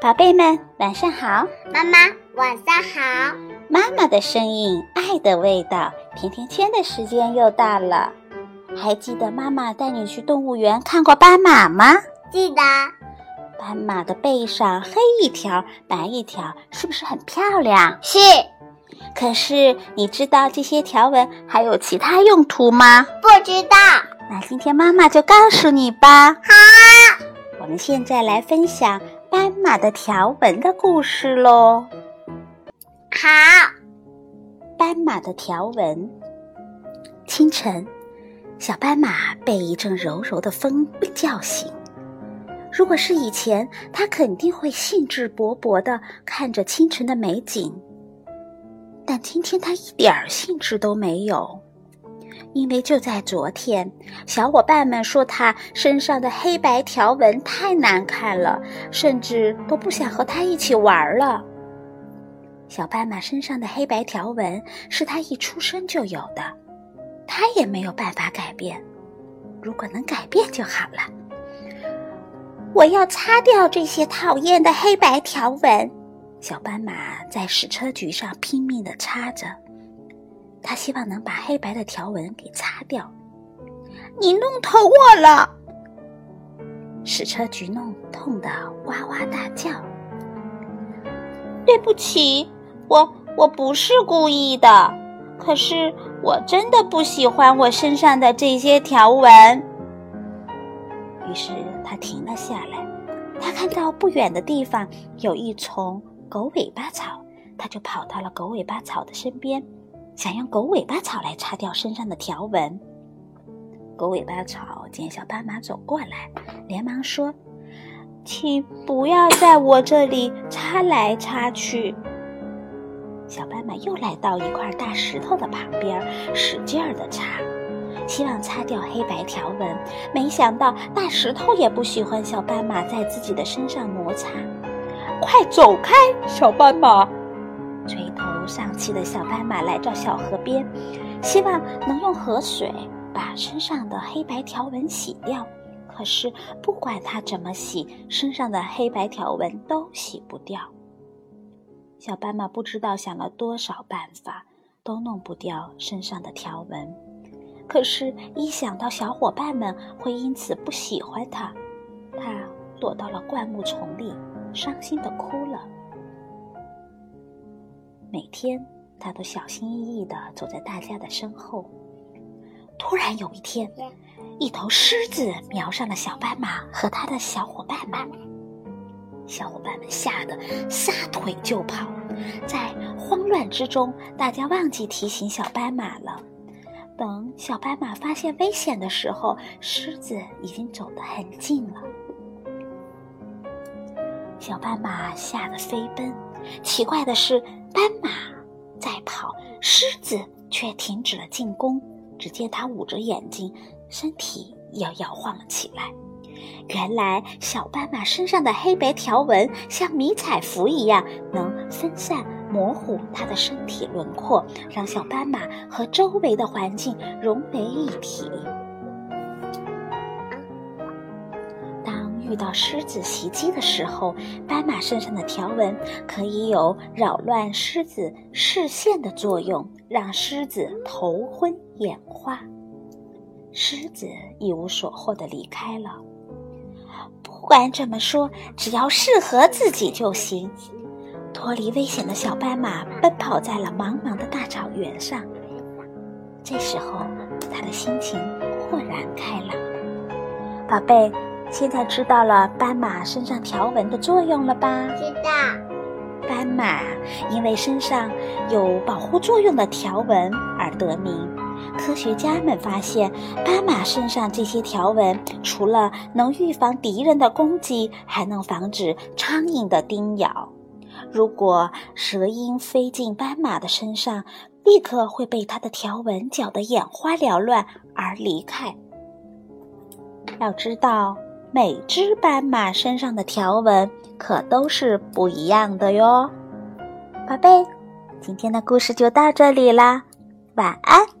宝贝们，晚上好！妈妈，晚上好！妈妈的声音，爱的味道，甜甜圈的时间又到了。还记得妈妈带你去动物园看过斑马吗？记得。斑马的背上黑一条，白一条，是不是很漂亮？是。可是你知道这些条纹还有其他用途吗？不知道。那今天妈妈就告诉你吧。好。我们现在来分享斑马的条纹的故事喽。好。斑马的条纹。清晨，小斑马被一阵柔柔的风叫醒。如果是以前，它肯定会兴致勃勃地看着清晨的美景。但今天它一点儿兴致都没有，因为就在昨天，小伙伴们说他身上的黑白条纹太难看了，甚至都不想和他一起玩了。小斑马身上的黑白条纹是他一出生就有的，他也没有办法改变。如果能改变就好了。我要擦掉这些讨厌的黑白条纹。小斑马在矢车菊上拼命地擦着，他希望能把黑白的条纹给擦掉。你弄疼我了！矢车菊弄痛得哇哇大叫。对不起，我我不是故意的，可是我真的不喜欢我身上的这些条纹。于是他停了下来，他看到不远的地方有一丛。狗尾巴草，他就跑到了狗尾巴草的身边，想用狗尾巴草来擦掉身上的条纹。狗尾巴草见小斑马走过来，连忙说：“请不要在我这里擦来擦去。”小斑马又来到一块大石头的旁边，使劲儿地擦，希望擦掉黑白条纹。没想到大石头也不喜欢小斑马在自己的身上摩擦。快走开，小斑马！垂头丧气的小斑马来到小河边，希望能用河水把身上的黑白条纹洗掉。可是不管它怎么洗，身上的黑白条纹都洗不掉。小斑马不知道想了多少办法，都弄不掉身上的条纹。可是，一想到小伙伴们会因此不喜欢它，它躲到了灌木丛里。伤心的哭了。每天，他都小心翼翼的走在大家的身后。突然有一天，一头狮子瞄上了小斑马和他的小伙伴们。小伙伴们吓得撒腿就跑。在慌乱之中，大家忘记提醒小斑马了。等小斑马发现危险的时候，狮子已经走得很近了。小斑马吓得飞奔，奇怪的是，斑马在跑，狮子却停止了进攻。只见它捂着眼睛，身体摇摇晃了起来。原来，小斑马身上的黑白条纹像迷彩服一样，能分散、模糊它的身体轮廓，让小斑马和周围的环境融为一体。遇到狮子袭击的时候，斑马身上的条纹可以有扰乱狮子视线的作用，让狮子头昏眼花。狮子一无所获的离开了。不管怎么说，只要适合自己就行。脱离危险的小斑马奔跑在了茫茫的大草原上。这时候，他的心情豁然开朗。宝贝。现在知道了斑马身上条纹的作用了吧？知道。斑马因为身上有保护作用的条纹而得名。科学家们发现，斑马身上这些条纹除了能预防敌人的攻击，还能防止苍蝇的叮咬。如果蛇鹰飞进斑马的身上，立刻会被它的条纹搅得眼花缭乱而离开。要知道。每只斑马身上的条纹可都是不一样的哟，宝贝，今天的故事就到这里啦，晚安。